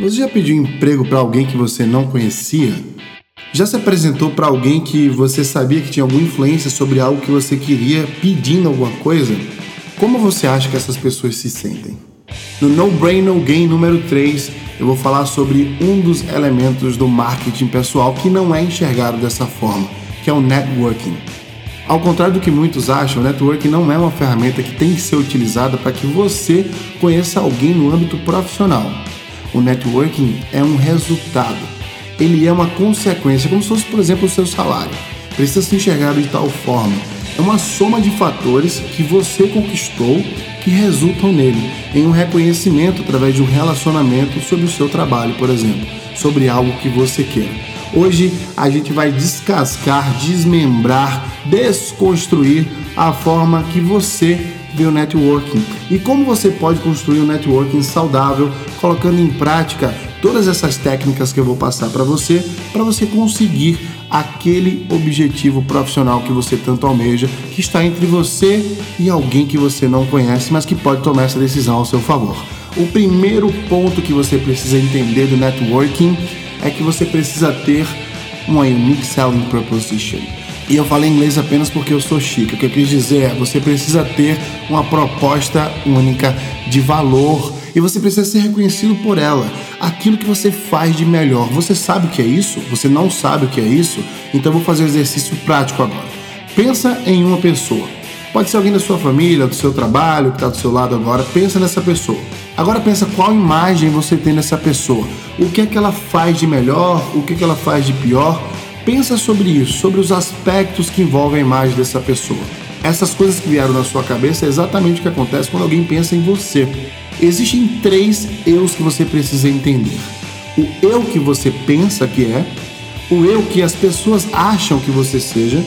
Você já pediu emprego para alguém que você não conhecia? Já se apresentou para alguém que você sabia que tinha alguma influência sobre algo que você queria pedindo alguma coisa? Como você acha que essas pessoas se sentem? No No Brain No Gain número 3, eu vou falar sobre um dos elementos do marketing pessoal que não é enxergado dessa forma, que é o networking. Ao contrário do que muitos acham, o networking não é uma ferramenta que tem que ser utilizada para que você conheça alguém no âmbito profissional. O networking é um resultado. Ele é uma consequência, como se fosse, por exemplo, o seu salário. Precisa ser enxergado de tal forma. É uma soma de fatores que você conquistou que resultam nele, em um reconhecimento através de um relacionamento sobre o seu trabalho, por exemplo, sobre algo que você quer. Hoje a gente vai descascar, desmembrar, desconstruir a forma que você o networking e como você pode construir um networking saudável, colocando em prática todas essas técnicas que eu vou passar para você, para você conseguir aquele objetivo profissional que você tanto almeja, que está entre você e alguém que você não conhece, mas que pode tomar essa decisão ao seu favor. O primeiro ponto que você precisa entender do networking é que você precisa ter uma unique selling proposition. E eu falei inglês apenas porque eu sou chique. O que eu quis dizer é, você precisa ter uma proposta única de valor e você precisa ser reconhecido por ela. Aquilo que você faz de melhor. Você sabe o que é isso? Você não sabe o que é isso? Então eu vou fazer um exercício prático agora. Pensa em uma pessoa. Pode ser alguém da sua família, do seu trabalho, que está do seu lado agora. Pensa nessa pessoa. Agora pensa qual imagem você tem dessa pessoa. O que é que ela faz de melhor? O que é que ela faz de pior? Pensa sobre isso, sobre os aspectos que envolvem a imagem dessa pessoa. Essas coisas que vieram na sua cabeça é exatamente o que acontece quando alguém pensa em você. Existem três eus que você precisa entender: o eu que você pensa que é, o eu que as pessoas acham que você seja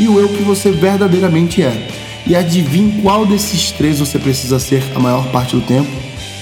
e o eu que você verdadeiramente é. E adivinhe qual desses três você precisa ser a maior parte do tempo?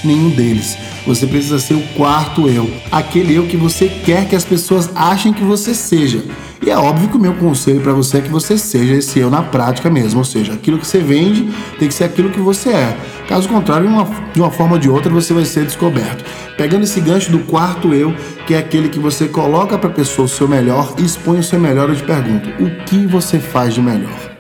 Nenhum deles. Você precisa ser o quarto eu, aquele eu que você quer que as pessoas achem que você seja. E é óbvio que o meu conselho para você é que você seja esse eu na prática mesmo, ou seja, aquilo que você vende tem que ser aquilo que você é. Caso contrário, de uma forma ou de outra, você vai ser descoberto. Pegando esse gancho do quarto eu, que é aquele que você coloca para a pessoa o seu melhor e expõe o seu melhor, eu te pergunto: o que você faz de melhor?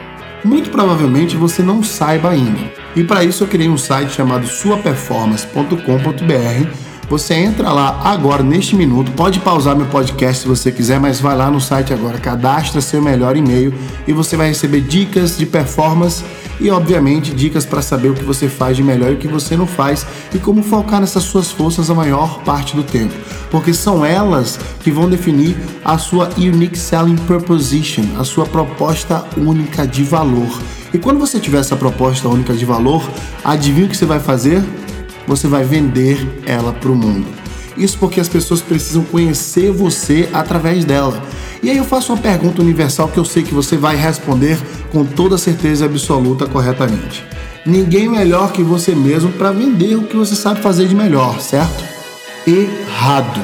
Muito provavelmente você não saiba ainda. E para isso eu criei um site chamado suaperformance.com.br. Você entra lá agora, neste minuto, pode pausar meu podcast se você quiser, mas vai lá no site agora, cadastra seu melhor e-mail e você vai receber dicas de performance e, obviamente, dicas para saber o que você faz de melhor e o que você não faz e como focar nessas suas forças a maior parte do tempo, porque são elas que vão definir a sua unique selling proposition, a sua proposta única de valor. E quando você tiver essa proposta única de valor, adivinha o que você vai fazer? Você vai vender ela para o mundo. Isso porque as pessoas precisam conhecer você através dela. E aí eu faço uma pergunta universal que eu sei que você vai responder com toda certeza absoluta corretamente. Ninguém melhor que você mesmo para vender o que você sabe fazer de melhor, certo? Errado.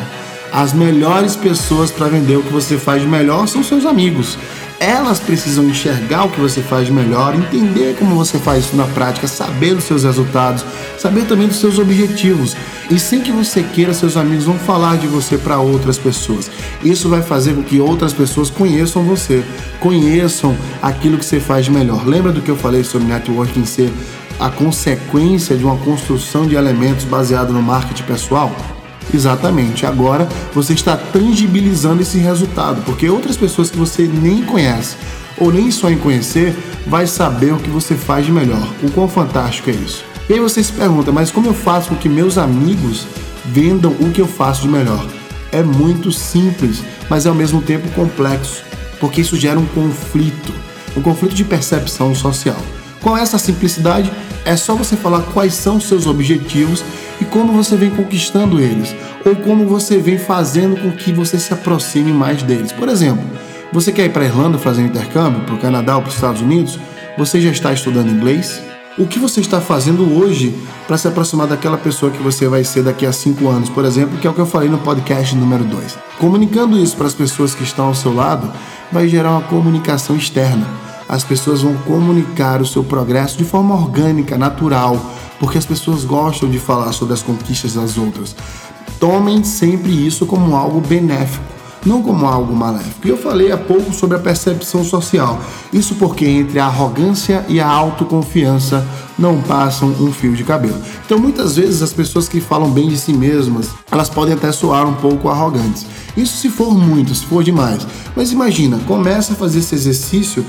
As melhores pessoas para vender o que você faz de melhor são seus amigos. Elas precisam enxergar o que você faz de melhor, entender como você faz isso na prática, saber dos seus resultados, saber também dos seus objetivos. E sem que você queira, seus amigos vão falar de você para outras pessoas. Isso vai fazer com que outras pessoas conheçam você, conheçam aquilo que você faz de melhor. Lembra do que eu falei sobre networking ser a consequência de uma construção de elementos baseado no marketing pessoal? Exatamente. Agora você está tangibilizando esse resultado, porque outras pessoas que você nem conhece ou nem só em conhecer vai saber o que você faz de melhor. O quão fantástico é isso. E aí você se pergunta, mas como eu faço com que meus amigos vendam o que eu faço de melhor? É muito simples, mas é ao mesmo tempo complexo, porque isso gera um conflito, um conflito de percepção social. Qual é essa simplicidade? É só você falar quais são seus objetivos e como você vem conquistando eles, ou como você vem fazendo com que você se aproxime mais deles. Por exemplo, você quer ir para a Irlanda fazer um intercâmbio, para o Canadá ou para os Estados Unidos? Você já está estudando inglês? O que você está fazendo hoje para se aproximar daquela pessoa que você vai ser daqui a cinco anos, por exemplo, que é o que eu falei no podcast número 2. Comunicando isso para as pessoas que estão ao seu lado, vai gerar uma comunicação externa. As pessoas vão comunicar o seu progresso de forma orgânica, natural, porque as pessoas gostam de falar sobre as conquistas das outras. Tomem sempre isso como algo benéfico não como algo maléfico. E eu falei há pouco sobre a percepção social. Isso porque entre a arrogância e a autoconfiança não passam um fio de cabelo. Então, muitas vezes as pessoas que falam bem de si mesmas, elas podem até soar um pouco arrogantes. Isso se for muito, se for demais. Mas imagina, começa a fazer esse exercício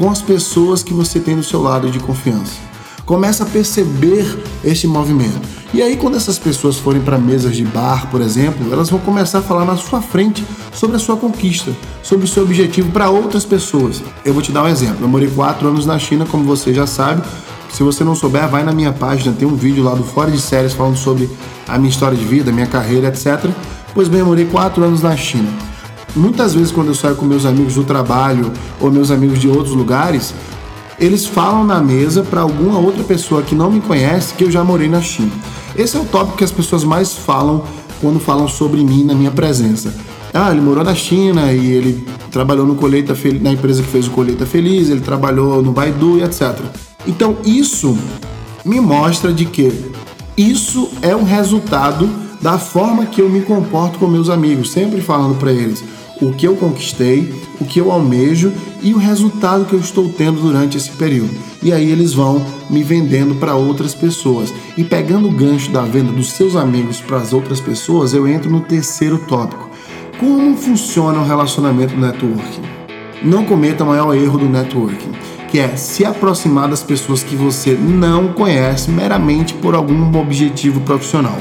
com as pessoas que você tem do seu lado de confiança começa a perceber este movimento. E aí, quando essas pessoas forem para mesas de bar, por exemplo, elas vão começar a falar na sua frente sobre a sua conquista, sobre o seu objetivo para outras pessoas. Eu vou te dar um exemplo. Eu morei quatro anos na China, como você já sabe. Se você não souber, vai na minha página, tem um vídeo lá do Fora de Séries falando sobre a minha história de vida, minha carreira, etc. Pois bem, eu morei quatro anos na China. Muitas vezes, quando eu saio com meus amigos do trabalho ou meus amigos de outros lugares, eles falam na mesa para alguma outra pessoa que não me conhece que eu já morei na China. Esse é o tópico que as pessoas mais falam quando falam sobre mim na minha presença. Ah, ele morou na China e ele trabalhou no Colheita na empresa que fez o Colheita Feliz, ele trabalhou no Baidu e etc. Então isso me mostra de que isso é um resultado da forma que eu me comporto com meus amigos, sempre falando para eles: o que eu conquistei, o que eu almejo e o resultado que eu estou tendo durante esse período. E aí eles vão me vendendo para outras pessoas. E pegando o gancho da venda dos seus amigos para as outras pessoas, eu entro no terceiro tópico. Como funciona o relacionamento do networking? Não cometa o maior erro do networking, que é se aproximar das pessoas que você não conhece meramente por algum objetivo profissional.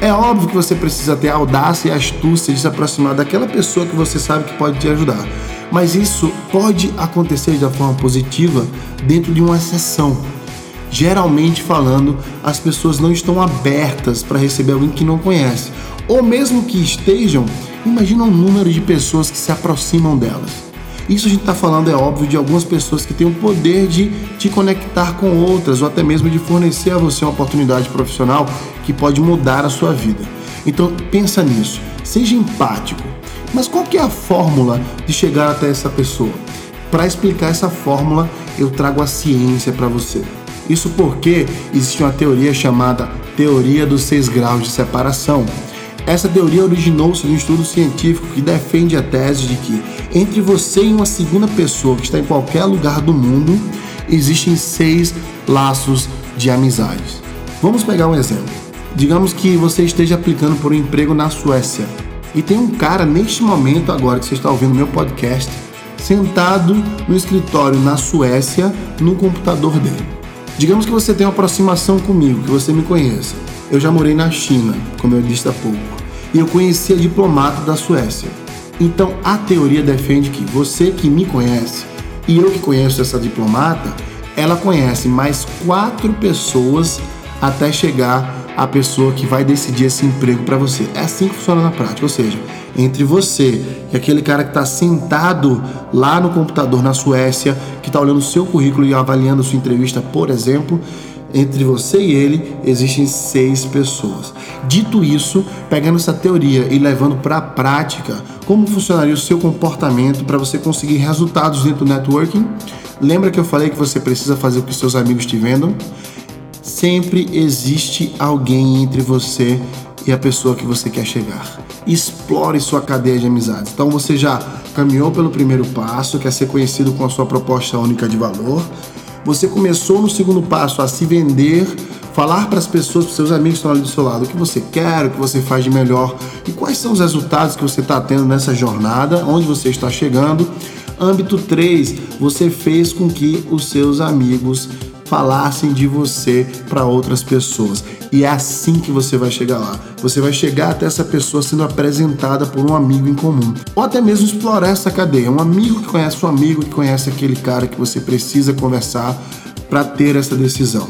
É óbvio que você precisa ter a audácia e a astúcia de se aproximar daquela pessoa que você sabe que pode te ajudar. Mas isso pode acontecer de forma positiva dentro de uma sessão. Geralmente falando, as pessoas não estão abertas para receber alguém que não conhece. Ou mesmo que estejam, imagina o número de pessoas que se aproximam delas. Isso a gente está falando, é óbvio, de algumas pessoas que têm o poder de te conectar com outras ou até mesmo de fornecer a você uma oportunidade profissional que pode mudar a sua vida. Então pensa nisso, seja empático. Mas qual que é a fórmula de chegar até essa pessoa? Para explicar essa fórmula, eu trago a ciência para você. Isso porque existe uma teoria chamada teoria dos seis graus de separação, essa teoria originou-se de um estudo científico que defende a tese de que entre você e uma segunda pessoa que está em qualquer lugar do mundo existem seis laços de amizades. Vamos pegar um exemplo. Digamos que você esteja aplicando por um emprego na Suécia e tem um cara neste momento agora que você está ouvindo meu podcast sentado no escritório na Suécia no computador dele. Digamos que você tem uma aproximação comigo, que você me conheça. Eu já morei na China, como eu disse há pouco e eu conheci a diplomata da Suécia. Então a teoria defende que você que me conhece e eu que conheço essa diplomata, ela conhece mais quatro pessoas até chegar a pessoa que vai decidir esse emprego para você. É assim que funciona na prática, ou seja, entre você e aquele cara que está sentado lá no computador na Suécia, que está olhando o seu currículo e avaliando sua entrevista, por exemplo, entre você e ele existem seis pessoas. Dito isso, pegando essa teoria e levando para a prática, como funcionaria o seu comportamento para você conseguir resultados dentro do networking? Lembra que eu falei que você precisa fazer com que seus amigos te vendam? Sempre existe alguém entre você e a pessoa que você quer chegar. Explore sua cadeia de amizades. Então você já caminhou pelo primeiro passo, que é ser conhecido com a sua proposta única de valor. Você começou no segundo passo a se vender, falar para as pessoas, para seus amigos que estão ali do seu lado, o que você quer, o que você faz de melhor e quais são os resultados que você está tendo nessa jornada, onde você está chegando. Âmbito 3, você fez com que os seus amigos falassem de você para outras pessoas. E é assim que você vai chegar lá. Você vai chegar até essa pessoa sendo apresentada por um amigo em comum. Ou até mesmo explorar essa cadeia. Um amigo que conhece um amigo que conhece aquele cara que você precisa conversar para ter essa decisão.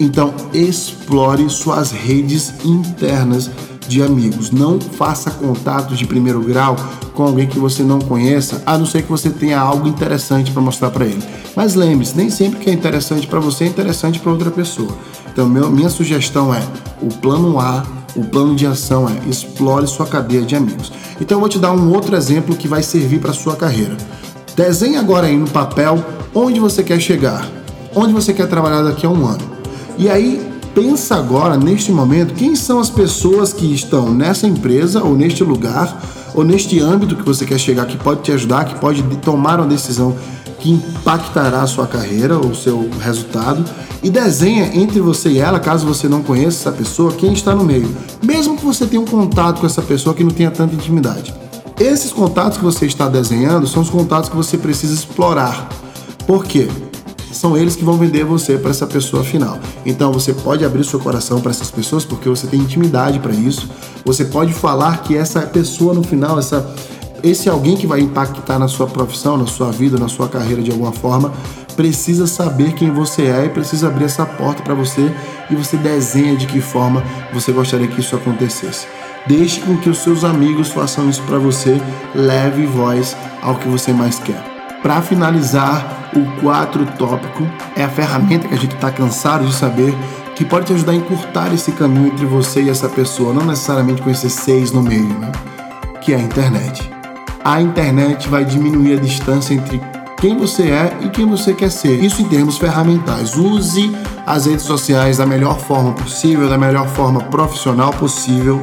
Então, explore suas redes internas de amigos. Não faça contatos de primeiro grau com alguém que você não conheça, a não ser que você tenha algo interessante para mostrar para ele. Mas lembre-se, nem sempre que é interessante para você é interessante para outra pessoa. Então, meu, minha sugestão é o plano A, o plano de ação é explore sua cadeia de amigos. Então, eu vou te dar um outro exemplo que vai servir para sua carreira. Desenhe agora aí no papel onde você quer chegar, onde você quer trabalhar daqui a um ano. E aí, pensa agora, neste momento, quem são as pessoas que estão nessa empresa ou neste lugar ou neste âmbito que você quer chegar, que pode te ajudar, que pode tomar uma decisão que impactará a sua carreira ou seu resultado e desenha entre você e ela, caso você não conheça essa pessoa, quem está no meio. Mesmo que você tenha um contato com essa pessoa que não tenha tanta intimidade. Esses contatos que você está desenhando são os contatos que você precisa explorar. Por quê? São eles que vão vender você para essa pessoa final. Então você pode abrir seu coração para essas pessoas porque você tem intimidade para isso. Você pode falar que essa pessoa no final, essa esse alguém que vai impactar na sua profissão, na sua vida, na sua carreira de alguma forma, precisa saber quem você é e precisa abrir essa porta para você e você desenha de que forma você gostaria que isso acontecesse. Deixe com que os seus amigos façam isso para você, leve voz ao que você mais quer. Para finalizar, o quatro tópico é a ferramenta que a gente está cansado de saber que pode te ajudar a encurtar esse caminho entre você e essa pessoa, não necessariamente com esses seis no meio, né? Que é a internet a internet vai diminuir a distância entre quem você é e quem você quer ser. Isso em termos ferramentais. Use as redes sociais da melhor forma possível, da melhor forma profissional possível.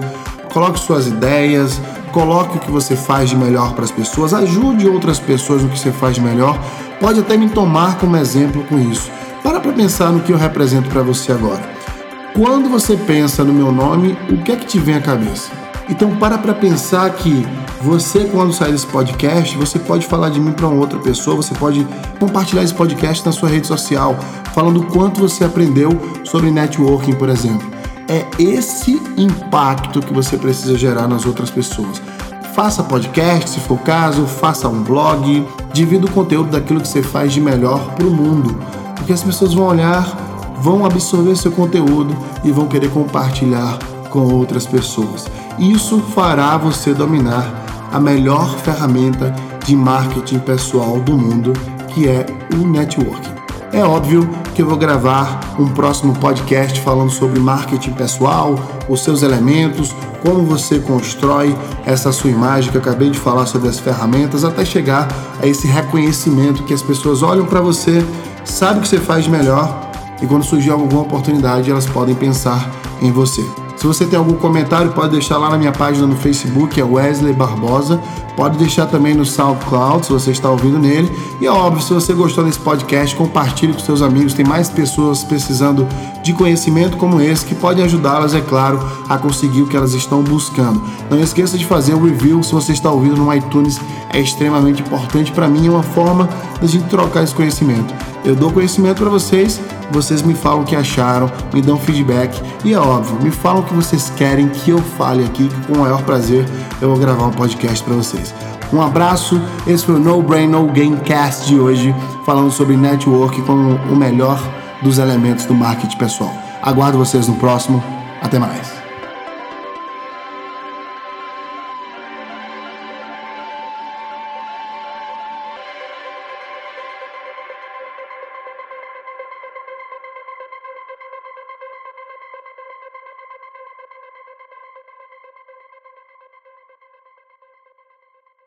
Coloque suas ideias, coloque o que você faz de melhor para as pessoas, ajude outras pessoas no que você faz de melhor. Pode até me tomar como exemplo com isso. Para para pensar no que eu represento para você agora. Quando você pensa no meu nome, o que é que te vem à cabeça? Então para para pensar que você, quando sair desse podcast, você pode falar de mim para outra pessoa, você pode compartilhar esse podcast na sua rede social, falando o quanto você aprendeu sobre networking, por exemplo. É esse impacto que você precisa gerar nas outras pessoas. Faça podcast, se for o caso, faça um blog, divida o conteúdo daquilo que você faz de melhor para o mundo, porque as pessoas vão olhar, vão absorver seu conteúdo e vão querer compartilhar com outras pessoas. Isso fará você dominar a melhor ferramenta de marketing pessoal do mundo, que é o networking. É óbvio que eu vou gravar um próximo podcast falando sobre marketing pessoal, os seus elementos, como você constrói essa sua imagem que eu acabei de falar sobre as ferramentas, até chegar a esse reconhecimento que as pessoas olham para você, sabem o que você faz melhor e quando surgir alguma oportunidade elas podem pensar em você. Se você tem algum comentário, pode deixar lá na minha página no Facebook, é Wesley Barbosa. Pode deixar também no SoundCloud, se você está ouvindo nele. E é óbvio, se você gostou desse podcast, compartilhe com seus amigos. Tem mais pessoas precisando de conhecimento como esse que pode ajudá-las, é claro, a conseguir o que elas estão buscando. Não esqueça de fazer o um review se você está ouvindo no iTunes. É extremamente importante para mim, é uma forma de a gente trocar esse conhecimento. Eu dou conhecimento para vocês vocês me falam o que acharam, me dão feedback e é óbvio, me falam o que vocês querem que eu fale aqui, que com o maior prazer eu vou gravar um podcast para vocês. Um abraço, esse foi o No Brain No Game Cast de hoje, falando sobre network como o melhor dos elementos do marketing pessoal. Aguardo vocês no próximo. Até mais.